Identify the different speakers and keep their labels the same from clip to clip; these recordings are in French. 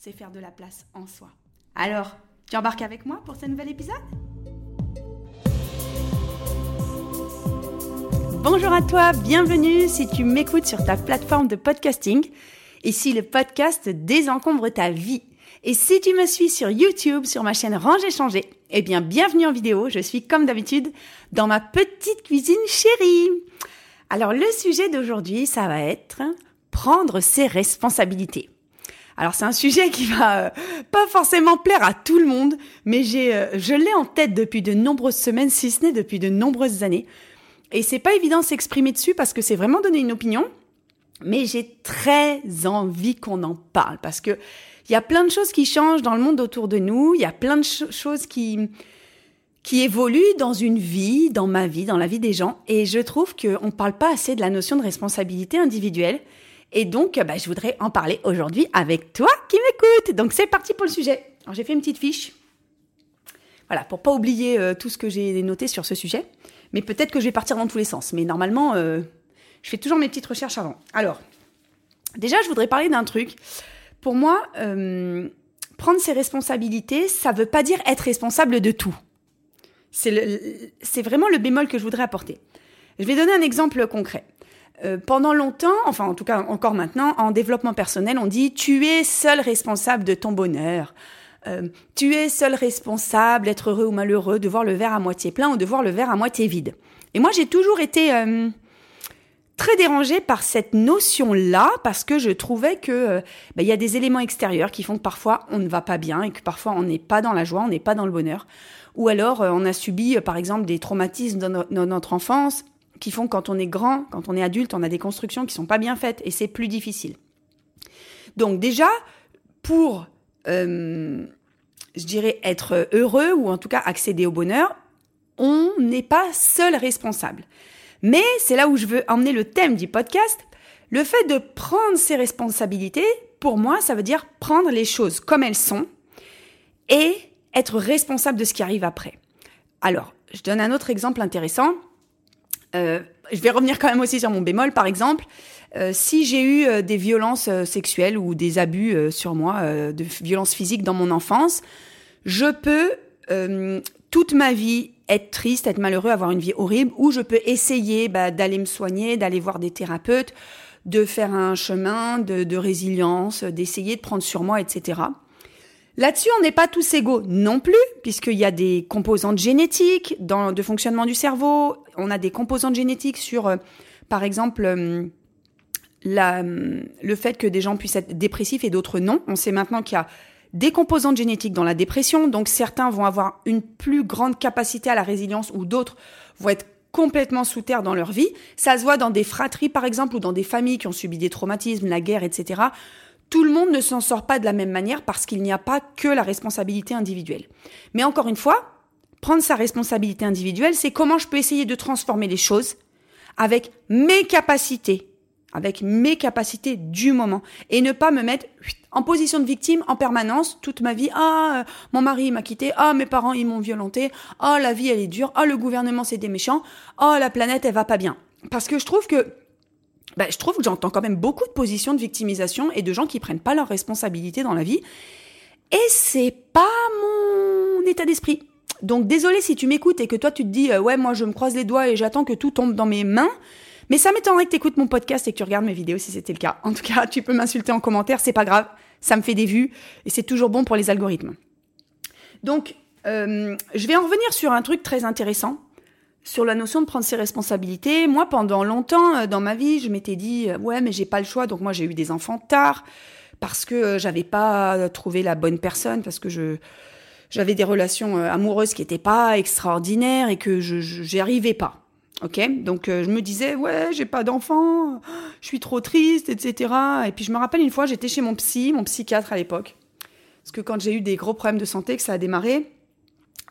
Speaker 1: c'est faire de la place en soi. Alors, tu embarques avec moi pour ce nouvel épisode? Bonjour à toi, bienvenue si tu m'écoutes sur ta plateforme de podcasting. Ici, le podcast désencombre ta vie. Et si tu me suis sur YouTube, sur ma chaîne Ranger Changer, eh bien, bienvenue en vidéo. Je suis comme d'habitude dans ma petite cuisine chérie. Alors, le sujet d'aujourd'hui, ça va être prendre ses responsabilités. Alors c'est un sujet qui va euh, pas forcément plaire à tout le monde, mais j'ai, euh, je l'ai en tête depuis de nombreuses semaines, si ce n'est depuis de nombreuses années. Et c'est pas évident de s'exprimer dessus parce que c'est vraiment donner une opinion, mais j'ai très envie qu'on en parle parce que il y a plein de choses qui changent dans le monde autour de nous, il y a plein de choses qui qui évoluent dans une vie, dans ma vie, dans la vie des gens, et je trouve qu'on ne parle pas assez de la notion de responsabilité individuelle. Et donc, bah, je voudrais en parler aujourd'hui avec toi qui m'écoutes. Donc, c'est parti pour le sujet. Alors, j'ai fait une petite fiche. Voilà, pour pas oublier euh, tout ce que j'ai noté sur ce sujet. Mais peut-être que je vais partir dans tous les sens. Mais normalement, euh, je fais toujours mes petites recherches avant. Alors, déjà, je voudrais parler d'un truc. Pour moi, euh, prendre ses responsabilités, ça veut pas dire être responsable de tout. C'est vraiment le bémol que je voudrais apporter. Je vais donner un exemple concret. Euh, pendant longtemps, enfin en tout cas encore maintenant, en développement personnel, on dit tu es seul responsable de ton bonheur. Euh, tu es seul responsable d'être heureux ou malheureux, de voir le verre à moitié plein ou de voir le verre à moitié vide. Et moi, j'ai toujours été euh, très dérangée par cette notion-là parce que je trouvais que ben, il y a des éléments extérieurs qui font que parfois on ne va pas bien et que parfois on n'est pas dans la joie, on n'est pas dans le bonheur. Ou alors on a subi par exemple des traumatismes dans notre enfance qui font que quand on est grand, quand on est adulte, on a des constructions qui sont pas bien faites et c'est plus difficile. Donc déjà, pour, euh, je dirais, être heureux ou en tout cas accéder au bonheur, on n'est pas seul responsable. Mais c'est là où je veux emmener le thème du podcast. Le fait de prendre ses responsabilités, pour moi, ça veut dire prendre les choses comme elles sont et être responsable de ce qui arrive après. Alors, je donne un autre exemple intéressant. Euh, je vais revenir quand même aussi sur mon bémol, par exemple. Euh, si j'ai eu euh, des violences sexuelles ou des abus sur moi, de violences physiques dans mon enfance, je peux toute ma vie être triste, être malheureux, avoir une vie horrible, ou je peux essayer bah, d'aller me soigner, d'aller voir des thérapeutes, de faire un chemin de, de résilience, d'essayer de prendre sur moi, etc. Là-dessus, on n'est pas tous égaux non plus, puisqu'il y a des composantes génétiques dans, de fonctionnement du cerveau. On a des composantes génétiques sur, euh, par exemple, euh, euh, le fait que des gens puissent être dépressifs et d'autres non. On sait maintenant qu'il y a des composantes génétiques dans la dépression, donc certains vont avoir une plus grande capacité à la résilience ou d'autres vont être complètement sous terre dans leur vie. Ça se voit dans des fratries, par exemple, ou dans des familles qui ont subi des traumatismes, la guerre, etc tout le monde ne s'en sort pas de la même manière parce qu'il n'y a pas que la responsabilité individuelle. Mais encore une fois, prendre sa responsabilité individuelle, c'est comment je peux essayer de transformer les choses avec mes capacités, avec mes capacités du moment, et ne pas me mettre en position de victime en permanence toute ma vie. Ah, euh, mon mari m'a quitté. Ah, mes parents ils m'ont violenté. Ah, la vie elle est dure. Ah, le gouvernement c'est des méchants. Ah, la planète elle va pas bien. Parce que je trouve que bah, je trouve que j'entends quand même beaucoup de positions de victimisation et de gens qui prennent pas leurs responsabilités dans la vie. Et c'est pas mon état d'esprit. Donc désolé si tu m'écoutes et que toi tu te dis euh, ouais moi je me croise les doigts et j'attends que tout tombe dans mes mains. Mais ça m'étonnerait que tu écoutes mon podcast et que tu regardes mes vidéos si c'était le cas. En tout cas, tu peux m'insulter en commentaire, c'est pas grave, ça me fait des vues et c'est toujours bon pour les algorithmes. Donc, euh, je vais en revenir sur un truc très intéressant sur la notion de prendre ses responsabilités, moi pendant longtemps euh, dans ma vie, je m'étais dit euh, ouais mais j'ai pas le choix donc moi j'ai eu des enfants tard parce que euh, j'avais pas trouvé la bonne personne parce que je j'avais des relations amoureuses qui étaient pas extraordinaires et que je j'y arrivais pas. OK? Donc je me disais ouais, j'ai pas d'enfants, je suis trop triste etc. et puis je me rappelle une fois, j'étais chez mon psy, mon psychiatre à l'époque. Parce que quand j'ai eu des gros problèmes de santé, que ça a démarré,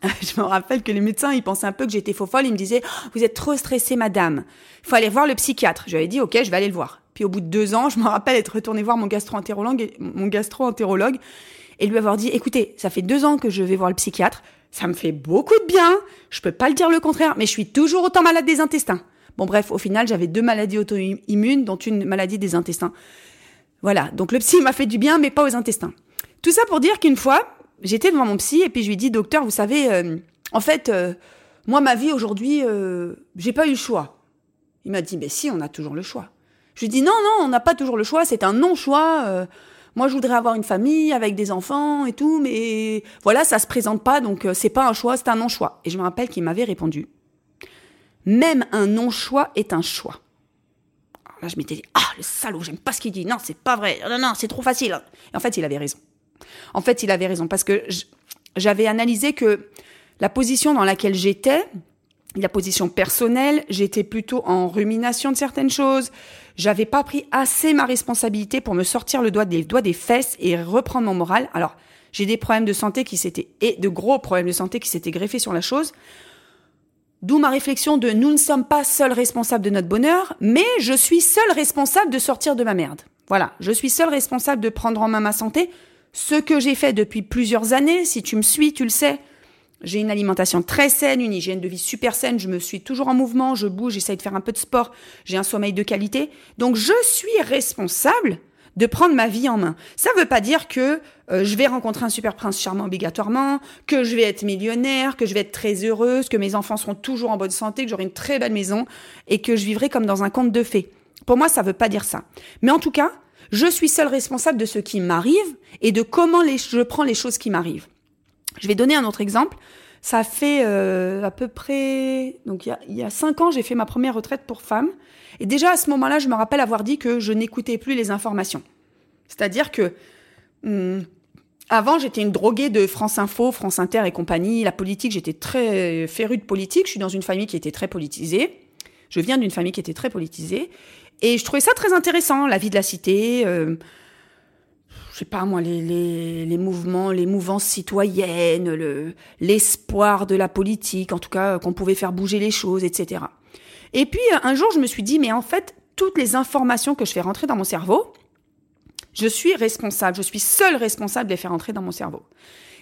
Speaker 1: je me rappelle que les médecins, ils pensaient un peu que j'étais faux folle. Ils me disaient, vous êtes trop stressée, madame. Il faut aller voir le psychiatre. Je lui avais dit, ok, je vais aller le voir. Puis au bout de deux ans, je me rappelle être retournée voir mon gastro-entérologue, gastro-entérologue, et lui avoir dit, écoutez, ça fait deux ans que je vais voir le psychiatre. Ça me fait beaucoup de bien. Je peux pas le dire le contraire, mais je suis toujours autant malade des intestins. Bon, bref, au final, j'avais deux maladies auto-immunes, dont une maladie des intestins. Voilà. Donc le psy m'a fait du bien, mais pas aux intestins. Tout ça pour dire qu'une fois, j'étais devant mon psy et puis je lui dis, docteur, vous savez, euh, en fait, euh, moi, ma vie aujourd'hui, euh, j'ai pas eu le choix. Il m'a dit, mais si, on a toujours le choix. Je lui dis, non, non, on n'a pas toujours le choix, c'est un non-choix. moi, je voudrais avoir une famille avec des enfants et tout, mais voilà, ça se présente pas, donc c'est pas un choix, c'est un non-choix. Et je me rappelle qu'il m'avait répondu, même un non-choix est un choix. Alors là, je m'étais dit, ah, le salaud, j'aime pas ce qu'il dit. Non, c'est pas vrai. Non, non, c'est trop facile. Et en fait, il avait raison. En fait, il avait raison parce que j'avais analysé que la position dans laquelle j'étais, la position personnelle, j'étais plutôt en rumination de certaines choses. J'avais pas pris assez ma responsabilité pour me sortir le doigt des doigts des fesses et reprendre mon moral. Alors, j'ai des problèmes de santé qui s'étaient et de gros problèmes de santé qui s'étaient greffés sur la chose. D'où ma réflexion de nous ne sommes pas seuls responsables de notre bonheur, mais je suis seul responsable de sortir de ma merde. Voilà, je suis seul responsable de prendre en main ma santé, ce que j'ai fait depuis plusieurs années, si tu me suis, tu le sais. J'ai une alimentation très saine, une hygiène de vie super saine, je me suis toujours en mouvement, je bouge, j'essaye de faire un peu de sport, j'ai un sommeil de qualité. Donc je suis responsable de prendre ma vie en main. Ça ne veut pas dire que euh, je vais rencontrer un super prince charmant obligatoirement, que je vais être millionnaire, que je vais être très heureuse, que mes enfants seront toujours en bonne santé, que j'aurai une très belle maison et que je vivrai comme dans un conte de fées. Pour moi, ça ne veut pas dire ça. Mais en tout cas, je suis seule responsable de ce qui m'arrive et de comment je prends les choses qui m'arrivent. Je vais donner un autre exemple. Ça fait euh, à peu près, donc il y a, cinq ans, j'ai fait ma première retraite pour femmes. Et déjà à ce moment-là, je me rappelle avoir dit que je n'écoutais plus les informations. C'est-à-dire que hum, avant, j'étais une droguée de France Info, France Inter et compagnie. La politique, j'étais très férue de politique. Je suis dans une famille qui était très politisée. Je viens d'une famille qui était très politisée. Et je trouvais ça très intéressant, la vie de la cité. Euh, je sais pas moi, les, les, mouvements, les mouvances citoyennes, le, l'espoir de la politique, en tout cas qu'on pouvait faire bouger les choses, etc. Et puis un jour, je me suis dit, mais en fait, toutes les informations que je fais rentrer dans mon cerveau, je suis responsable, je suis seule responsable de les faire rentrer dans mon cerveau.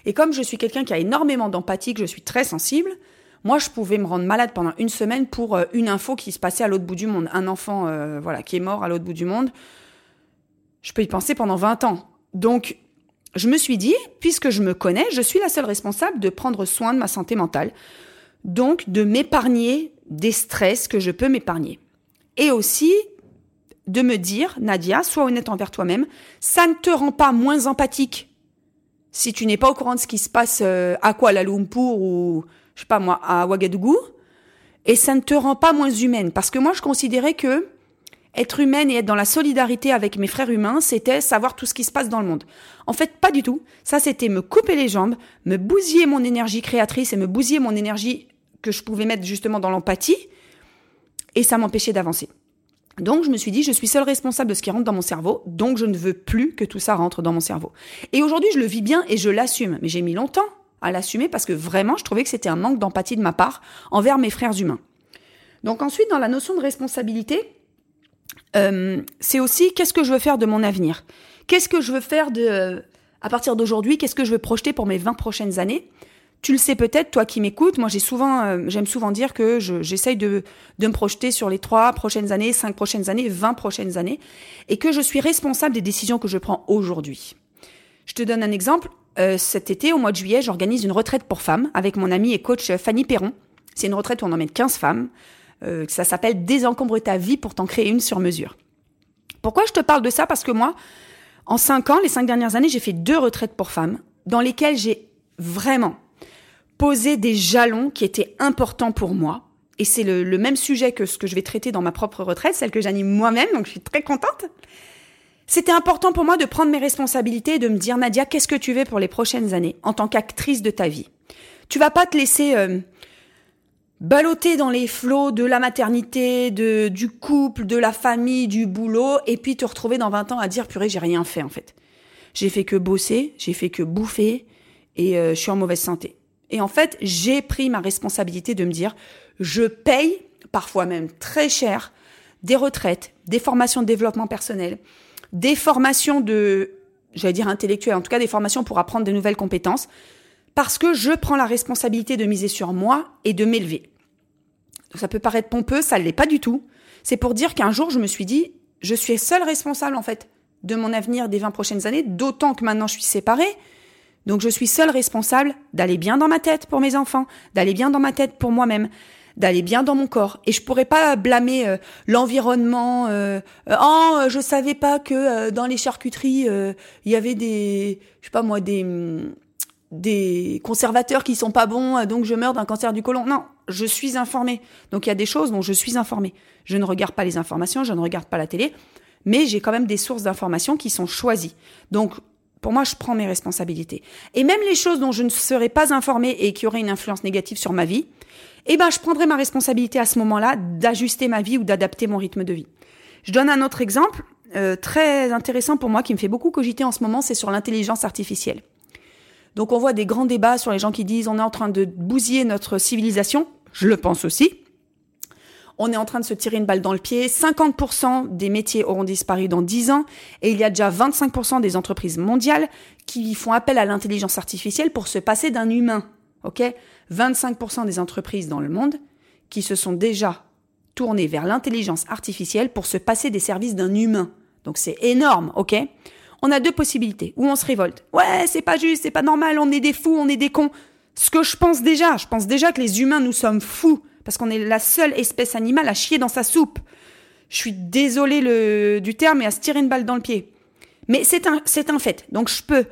Speaker 1: Et comme je suis quelqu'un qui a énormément d'empathie, que je suis très sensible, moi, je pouvais me rendre malade pendant une semaine pour euh, une info qui se passait à l'autre bout du monde. Un enfant, euh, voilà, qui est mort à l'autre bout du monde. Je peux y penser pendant 20 ans. Donc, je me suis dit, puisque je me connais, je suis la seule responsable de prendre soin de ma santé mentale. Donc, de m'épargner des stress que je peux m'épargner. Et aussi, de me dire, Nadia, sois honnête envers toi-même, ça ne te rend pas moins empathique si tu n'es pas au courant de ce qui se passe euh, à Kuala Lumpur ou je sais pas moi, à Ouagadougou, et ça ne te rend pas moins humaine. Parce que moi, je considérais que être humaine et être dans la solidarité avec mes frères humains, c'était savoir tout ce qui se passe dans le monde. En fait, pas du tout. Ça, c'était me couper les jambes, me bousiller mon énergie créatrice et me bousiller mon énergie que je pouvais mettre justement dans l'empathie, et ça m'empêchait d'avancer. Donc je me suis dit, je suis seule responsable de ce qui rentre dans mon cerveau, donc je ne veux plus que tout ça rentre dans mon cerveau. Et aujourd'hui, je le vis bien et je l'assume. Mais j'ai mis longtemps à l'assumer parce que vraiment, je trouvais que c'était un manque d'empathie de ma part envers mes frères humains. Donc ensuite, dans la notion de responsabilité, euh, c'est aussi qu'est-ce que je veux faire de mon avenir? Qu'est-ce que je veux faire de à partir d'aujourd'hui Qu'est-ce que je veux projeter pour mes 20 prochaines années? Tu le sais peut-être, toi qui m'écoutes, moi j'ai souvent, euh, j'aime souvent dire que j'essaye de, de me projeter sur les trois prochaines années, cinq prochaines années, 20 prochaines années, et que je suis responsable des décisions que je prends aujourd'hui. Je te donne un exemple. Euh, cet été, au mois de juillet, j'organise une retraite pour femmes avec mon amie et coach Fanny Perron. C'est une retraite où on emmène 15 femmes. Euh, ça s'appelle Désencombre ta vie pour t'en créer une sur mesure. Pourquoi je te parle de ça? Parce que moi, en 5 ans, les 5 dernières années, j'ai fait deux retraites pour femmes dans lesquelles j'ai vraiment posé des jalons qui étaient importants pour moi. Et c'est le même sujet que ce que je vais traiter dans ma propre retraite, celle que j'anime moi-même, donc je suis très contente. C'était important pour moi de prendre mes responsabilités et de me dire, Nadia, qu'est-ce que tu veux pour les prochaines années en tant qu'actrice de ta vie? Tu vas pas te laisser euh, dans les flots de la maternité, de, du couple, de la famille, du boulot, et puis te retrouver dans 20 ans à dire, purée, j'ai rien fait en fait. j'ai fait que bosser, j'ai fait que bouffer et euh, je suis en mauvaise santé. Et en fait, j'ai pris ma responsabilité de me dire, je paye, parfois même très cher, des retraites, des formations de développement personnel, des formations de, j'allais dire intellectuelles, en tout cas des formations pour apprendre de nouvelles compétences, parce que je prends la responsabilité de miser sur moi et de m'élever. Ça peut paraître pompeux, ça ne l'est pas du tout. C'est pour dire qu'un jour, je me suis dit, je suis seule responsable, en fait, de mon avenir des 20 prochaines années, d'autant que maintenant je suis séparée. Donc je suis seule responsable d'aller bien dans ma tête pour mes enfants, d'aller bien dans ma tête pour moi-même, d'aller bien dans mon corps. Et je pourrais pas blâmer euh, l'environnement. Euh, euh, oh, je savais pas que dans les charcuteries il y avait des, je sais pas moi, des hum, des conservateurs qui sont pas bons, donc je meurs d'un cancer du côlon. Non, je suis informée. Donc il y a des choses dont je suis informée. Je ne regarde pas les informations, je ne regarde pas la télé, mais j'ai quand même des sources d'informations qui sont choisies. Donc pour moi, je prends mes responsabilités. Et même les choses dont je ne serais pas informée et qui auraient une influence négative sur ma vie, eh ben, je prendrai ma responsabilité à ce moment-là d'ajuster ma vie ou d'adapter mon rythme de vie. Je donne un autre exemple euh, très intéressant pour moi qui me fait beaucoup cogiter en ce moment, c'est sur l'intelligence artificielle. Donc on voit des grands débats sur les gens qui disent on est en train de bousiller notre civilisation. Je le pense aussi. On est en train de se tirer une balle dans le pied. 50% des métiers auront disparu dans 10 ans. Et il y a déjà 25% des entreprises mondiales qui font appel à l'intelligence artificielle pour se passer d'un humain. OK? 25% des entreprises dans le monde qui se sont déjà tournées vers l'intelligence artificielle pour se passer des services d'un humain. Donc c'est énorme, ok? On a deux possibilités. Ou on se révolte. Ouais, c'est pas juste, c'est pas normal, on est des fous, on est des cons. Ce que je pense déjà, je pense déjà que les humains, nous sommes fous, parce qu'on est la seule espèce animale à chier dans sa soupe. Je suis désolée du terme, mais à se tirer une balle dans le pied. Mais c'est un, c'est un fait. Donc je peux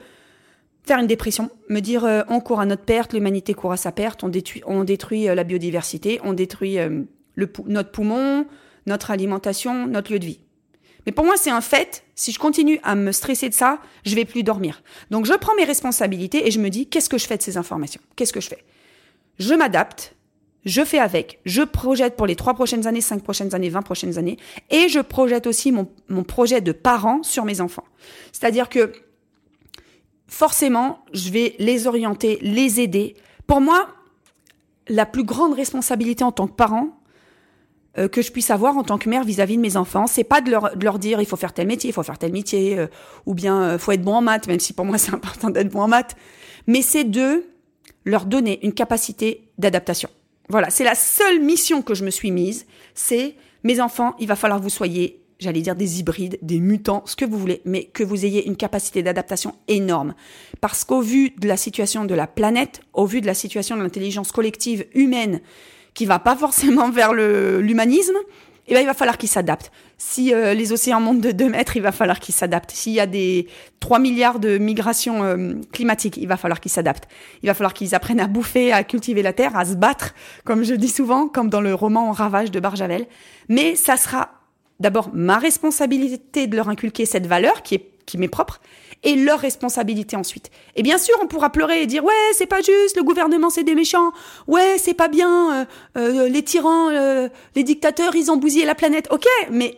Speaker 1: faire une dépression, me dire euh, on court à notre perte, l'humanité court à sa perte, on détruit, on détruit euh, la biodiversité, on détruit euh, le, notre poumon, notre alimentation, notre lieu de vie. Mais pour moi, c'est un fait. Si je continue à me stresser de ça, je vais plus dormir. Donc, je prends mes responsabilités et je me dis, qu'est-ce que je fais de ces informations? Qu'est-ce que je fais? Je m'adapte, je fais avec, je projette pour les trois prochaines années, cinq prochaines années, vingt prochaines années, et je projette aussi mon, mon projet de parent sur mes enfants. C'est-à-dire que forcément, je vais les orienter, les aider. Pour moi, la plus grande responsabilité en tant que parent euh, que je puisse avoir en tant que mère vis-à-vis de mes enfants, c'est pas de leur, de leur, dire il faut faire tel métier, il faut faire tel métier, euh, ou bien euh, faut être bon en maths, même si pour moi c'est important d'être bon en maths, mais c'est de leur donner une capacité d'adaptation. Voilà, c'est la seule mission que je me suis mise, c'est mes enfants, il va falloir que vous soyez j'allais dire des hybrides, des mutants, ce que vous voulez, mais que vous ayez une capacité d'adaptation énorme. Parce qu'au vu de la situation de la planète, au vu de la situation de l'intelligence collective humaine, qui va pas forcément vers l'humanisme, eh ben, il va falloir qu'ils s'adaptent. Si euh, les océans montent de 2 mètres, il va falloir qu'ils s'adaptent. S'il y a des 3 milliards de migrations euh, climatiques, il va falloir qu'ils s'adaptent. Il va falloir qu'ils apprennent à bouffer, à cultiver la terre, à se battre, comme je dis souvent, comme dans le roman Ravage de Barjavel. Mais ça sera d'abord ma responsabilité de leur inculquer cette valeur qui est qui m'est propre et leur responsabilité ensuite. Et bien sûr, on pourra pleurer et dire ouais, c'est pas juste, le gouvernement c'est des méchants, ouais, c'est pas bien, euh, euh, les tyrans, euh, les dictateurs, ils ont bousillé la planète. OK, mais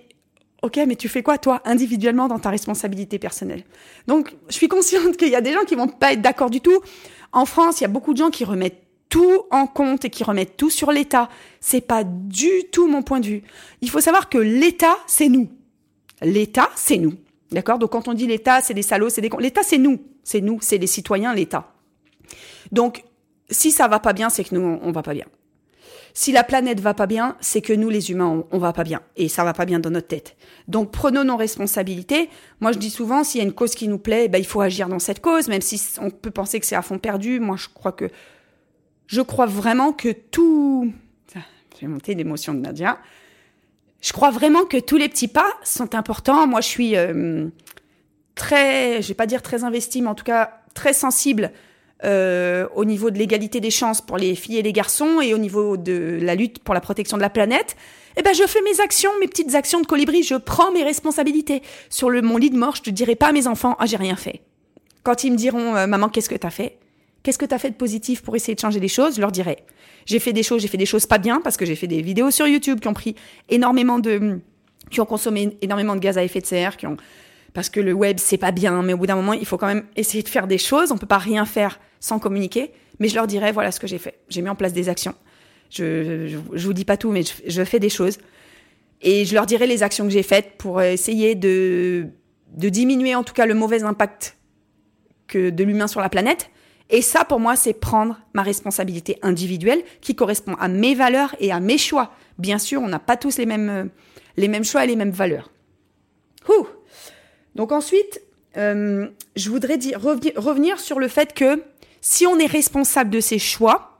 Speaker 1: OK, mais tu fais quoi toi individuellement dans ta responsabilité personnelle? Donc, je suis consciente qu'il y a des gens qui vont pas être d'accord du tout. En France, il y a beaucoup de gens qui remettent tout en compte et qui remettent tout sur l'État. C'est pas du tout mon point de vue. Il faut savoir que l'État, c'est nous. L'État, c'est nous. D'accord? Donc quand on dit l'État, c'est des salauds, c'est des L'État, c'est nous. C'est nous, c'est les citoyens, l'État. Donc, si ça va pas bien, c'est que nous, on va pas bien. Si la planète va pas bien, c'est que nous, les humains, on, va pas bien. Et ça va pas bien dans notre tête. Donc, prenons nos responsabilités. Moi, je dis souvent, s'il y a une cause qui nous plaît, ben, il faut agir dans cette cause, même si on peut penser que c'est à fond perdu. Moi, je crois que je crois vraiment que tout... J'ai monté l'émotion de Nadia. Je crois vraiment que tous les petits pas sont importants. Moi, je suis euh, très, je vais pas dire très investie, mais en tout cas très sensible euh, au niveau de l'égalité des chances pour les filles et les garçons et au niveau de la lutte pour la protection de la planète. Eh ben, je fais mes actions, mes petites actions de colibri. Je prends mes responsabilités. Sur le, mon lit de mort, je ne dirai pas à mes enfants, ah, j'ai rien fait. Quand ils me diront, euh, maman, qu'est-ce que tu as fait? Qu'est-ce que tu as fait de positif pour essayer de changer les choses? Je leur dirais. J'ai fait des choses, j'ai fait des choses pas bien parce que j'ai fait des vidéos sur YouTube qui ont pris énormément de qui ont consommé énormément de gaz à effet de serre, qui ont parce que le web c'est pas bien, mais au bout d'un moment il faut quand même essayer de faire des choses. On peut pas rien faire sans communiquer. Mais je leur dirais voilà ce que j'ai fait. J'ai mis en place des actions. Je, je, vous dis pas tout, mais je, fais des choses. Et je leur dirai les actions que j'ai faites pour essayer de, de diminuer en tout cas le mauvais impact que de l'humain sur la planète. Et ça, pour moi, c'est prendre ma responsabilité individuelle qui correspond à mes valeurs et à mes choix. Bien sûr, on n'a pas tous les mêmes, les mêmes choix et les mêmes valeurs. Ouh. Donc ensuite, euh, je voudrais dire, revenir sur le fait que si on est responsable de ses choix,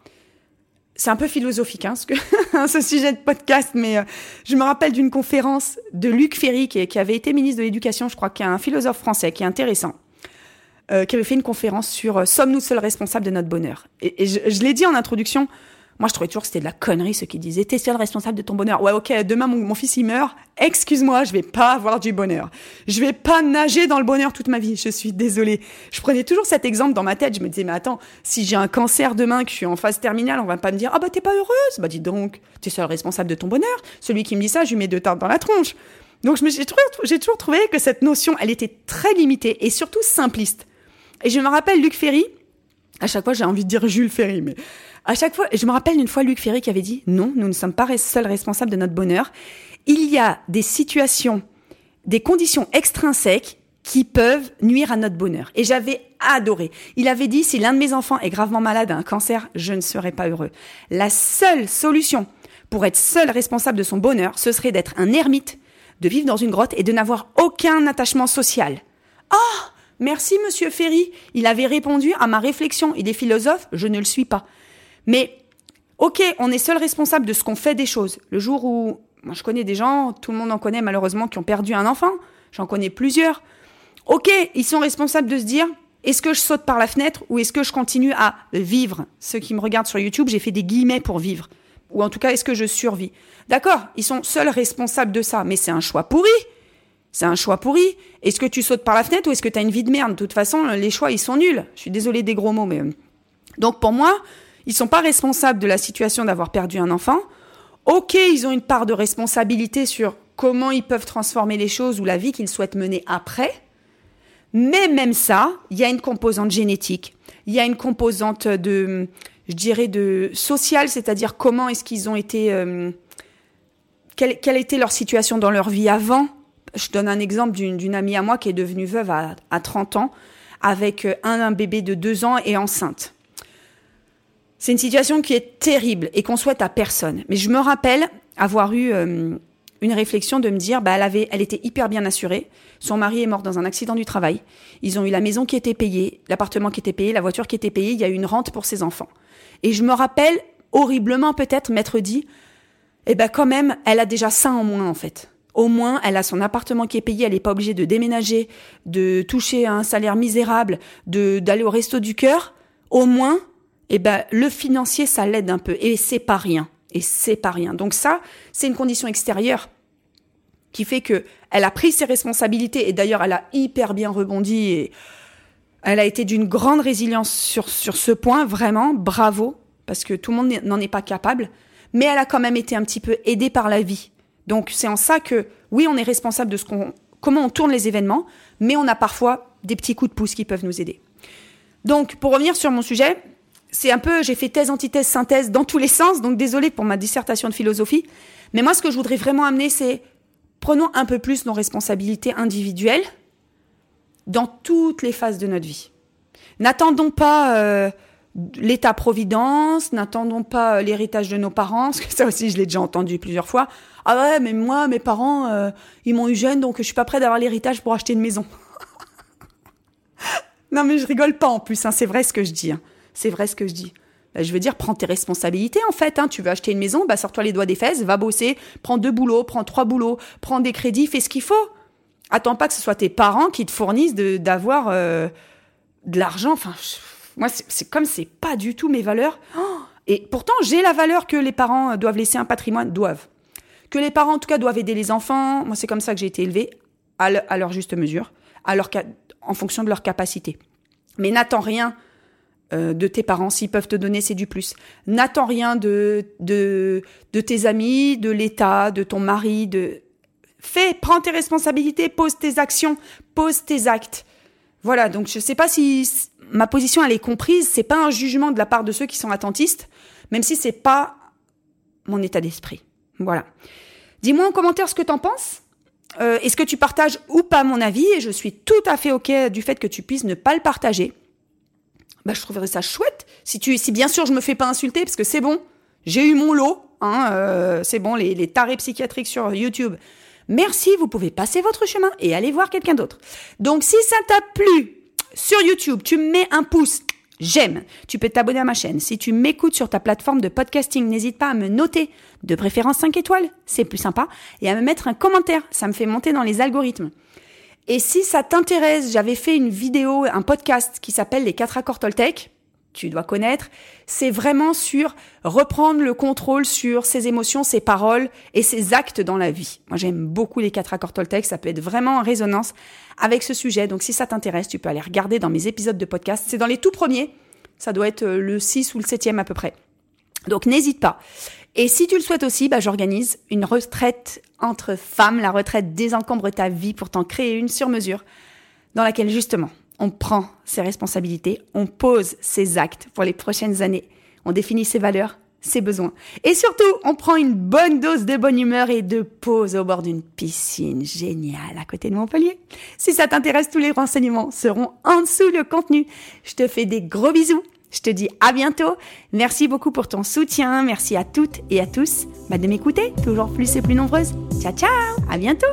Speaker 1: c'est un peu philosophique hein, ce sujet de podcast, mais euh, je me rappelle d'une conférence de Luc Ferry, qui, qui avait été ministre de l'Éducation, je crois, qui est un philosophe français, qui est intéressant, euh, qui avait fait une conférence sur euh, Sommes-nous seuls responsables de notre bonheur? Et, je, je l'ai dit en introduction, moi, je trouvais toujours que c'était de la connerie, ceux qui disaient, t'es seul responsable de ton bonheur. Ouais, ok, demain, mon, mon fils, il meurt. Excuse-moi, je vais pas avoir du bonheur. Je vais pas nager dans le bonheur toute ma vie. Je suis désolée. Je prenais toujours cet exemple dans ma tête. Je me disais, mais attends, si j'ai un cancer demain, que je suis en phase terminale, on va pas me dire, ah bah, t'es pas heureuse. Bah, dis donc, t'es seul responsable de ton bonheur. Celui qui me dit ça, je lui mets deux tartes dans la tronche. Donc, j'ai toujours trouvé que cette notion, elle était très limitée et surtout simpliste. Et je me rappelle Luc Ferry, à chaque fois, j'ai envie de dire Jules Ferry, mais à chaque fois, je me rappelle une fois Luc Ferry qui avait dit non, nous ne sommes pas seuls responsables de notre bonheur. Il y a des situations, des conditions extrinsèques qui peuvent nuire à notre bonheur. Et j'avais adoré. Il avait dit si l'un de mes enfants est gravement malade d'un cancer, je ne serai pas heureux. La seule solution pour être seul responsable de son bonheur, ce serait d'être un ermite, de vivre dans une grotte et de n'avoir aucun attachement social. Oh Merci, monsieur Ferry. Il avait répondu à ma réflexion. Il est philosophe, je ne le suis pas. Mais, ok, on est seul responsable de ce qu'on fait des choses. Le jour où, moi je connais des gens, tout le monde en connaît malheureusement, qui ont perdu un enfant. J'en connais plusieurs. Ok, ils sont responsables de se dire, est-ce que je saute par la fenêtre ou est-ce que je continue à vivre? Ceux qui me regardent sur YouTube, j'ai fait des guillemets pour vivre. Ou en tout cas, est-ce que je survis? D'accord, ils sont seuls responsables de ça, mais c'est un choix pourri. C'est un choix pourri. Est-ce que tu sautes par la fenêtre ou est-ce que tu as une vie de merde? De toute façon, les choix, ils sont nuls. Je suis désolée des gros mots, mais... Euh. Donc pour moi, ils sont pas responsables de la situation d'avoir perdu un enfant. Ok, ils ont une part de responsabilité sur comment ils peuvent transformer les choses ou la vie qu'ils souhaitent mener après. Mais même ça, il y a une composante génétique, il y a une composante de, je dirais, de sociale, c'est-à-dire comment est-ce qu'ils ont été, euh, quelle, quelle était leur situation dans leur vie avant. Je donne un exemple d'une amie à moi qui est devenue veuve à, à 30 ans avec un, un bébé de 2 ans et enceinte. C'est une situation qui est terrible et qu'on souhaite à personne. Mais je me rappelle avoir eu euh, une réflexion de me dire, bah, elle avait, elle était hyper bien assurée. Son mari est mort dans un accident du travail. Ils ont eu la maison qui était payée, l'appartement qui était payé, la voiture qui était payée. Il y a eu une rente pour ses enfants. Et je me rappelle horriblement peut-être m'être dit, eh ben quand même, elle a déjà ça en moins en fait. Au moins, elle a son appartement qui est payé, elle n'est pas obligée de déménager, de toucher un salaire misérable, de d'aller au resto du cœur. Au moins, eh ben le financier ça l'aide un peu et c'est pas rien et c'est pas rien. Donc ça, c'est une condition extérieure qui fait que elle a pris ses responsabilités et d'ailleurs elle a hyper bien rebondi et elle a été d'une grande résilience sur sur ce point vraiment bravo parce que tout le monde n'en est pas capable mais elle a quand même été un petit peu aidée par la vie. Donc c'est en ça que oui, on est responsable de ce qu'on comment on tourne les événements, mais on a parfois des petits coups de pouce qui peuvent nous aider. Donc pour revenir sur mon sujet, c'est un peu, j'ai fait thèse, antithèse, synthèse dans tous les sens, donc désolé pour ma dissertation de philosophie. Mais moi, ce que je voudrais vraiment amener, c'est prenons un peu plus nos responsabilités individuelles dans toutes les phases de notre vie. N'attendons pas euh, l'état-providence, n'attendons pas euh, l'héritage de nos parents, parce que ça aussi, je l'ai déjà entendu plusieurs fois. Ah ouais, mais moi, mes parents, euh, ils m'ont eu jeune, donc je suis pas prête d'avoir l'héritage pour acheter une maison. non, mais je rigole pas en plus, hein, c'est vrai ce que je dis. Hein c'est vrai ce que je dis. Bah, je veux dire, prends tes responsabilités en fait. Hein. Tu veux acheter une maison, bah sors-toi les doigts des fesses, va bosser, prends deux boulots, prends trois boulots, prends des crédits, fais ce qu'il faut. Attends pas que ce soit tes parents qui te fournissent d'avoir euh, de l'argent. Enfin, moi, c'est comme c'est pas du tout mes valeurs. Oh et pourtant, j'ai la valeur que les parents doivent laisser un patrimoine, doivent. Que les parents, en tout cas, doivent aider les enfants. Moi, c'est comme ça que j'ai été élevée, à, leur juste mesure, à leur, en fonction de leur capacité. Mais n'attends rien euh, de tes parents, s'ils peuvent te donner, c'est du plus. N'attends rien de, de, de tes amis, de l'État, de ton mari, de... Fais, prends tes responsabilités, pose tes actions, pose tes actes. Voilà, donc je sais pas si ma position elle est comprise, c'est pas un jugement de la part de ceux qui sont attentistes, même si c'est pas mon état d'esprit. Voilà. Dis-moi en commentaire ce que t'en penses. Euh, Est-ce que tu partages ou pas mon avis? Et je suis tout à fait ok du fait que tu puisses ne pas le partager. Bah, je trouverais ça chouette si tu, si bien sûr je me fais pas insulter parce que c'est bon, j'ai eu mon lot. Hein, euh, c'est bon, les tarés psychiatriques sur YouTube. Merci, vous pouvez passer votre chemin et aller voir quelqu'un d'autre. Donc si ça t'a plu sur YouTube, tu me mets un pouce j'aime. Tu peux t'abonner à ma chaîne. Si tu m'écoutes sur ta plateforme de podcasting, n'hésite pas à me noter, de préférence 5 étoiles, c'est plus sympa, et à me mettre un commentaire, ça me fait monter dans les algorithmes. Et si ça t'intéresse, j'avais fait une vidéo, un podcast qui s'appelle Les 4 accords Toltec, tu dois connaître, c'est vraiment sur reprendre le contrôle sur ses émotions, ses paroles et ses actes dans la vie. Moi, j'aime beaucoup les quatre accords Toltec, ça peut être vraiment en résonance avec ce sujet. Donc, si ça t'intéresse, tu peux aller regarder dans mes épisodes de podcast. C'est dans les tout premiers. Ça doit être euh, le 6 ou le 7e à peu près. Donc, n'hésite pas. Et si tu le souhaites aussi, bah, j'organise une retraite entre femmes, la retraite désencombre ta vie pour t'en créer une sur mesure, dans laquelle justement, on prend ses responsabilités, on pose ses actes pour les prochaines années, on définit ses valeurs, ses besoins. Et surtout, on prend une bonne dose de bonne humeur et de pause au bord d'une piscine géniale à côté de Montpellier. Si ça t'intéresse, tous les renseignements seront en dessous le contenu. Je te fais des gros bisous. Je te dis à bientôt. Merci beaucoup pour ton soutien. Merci à toutes et à tous bah, de m'écouter, toujours plus et plus nombreuses. Ciao, ciao. À bientôt.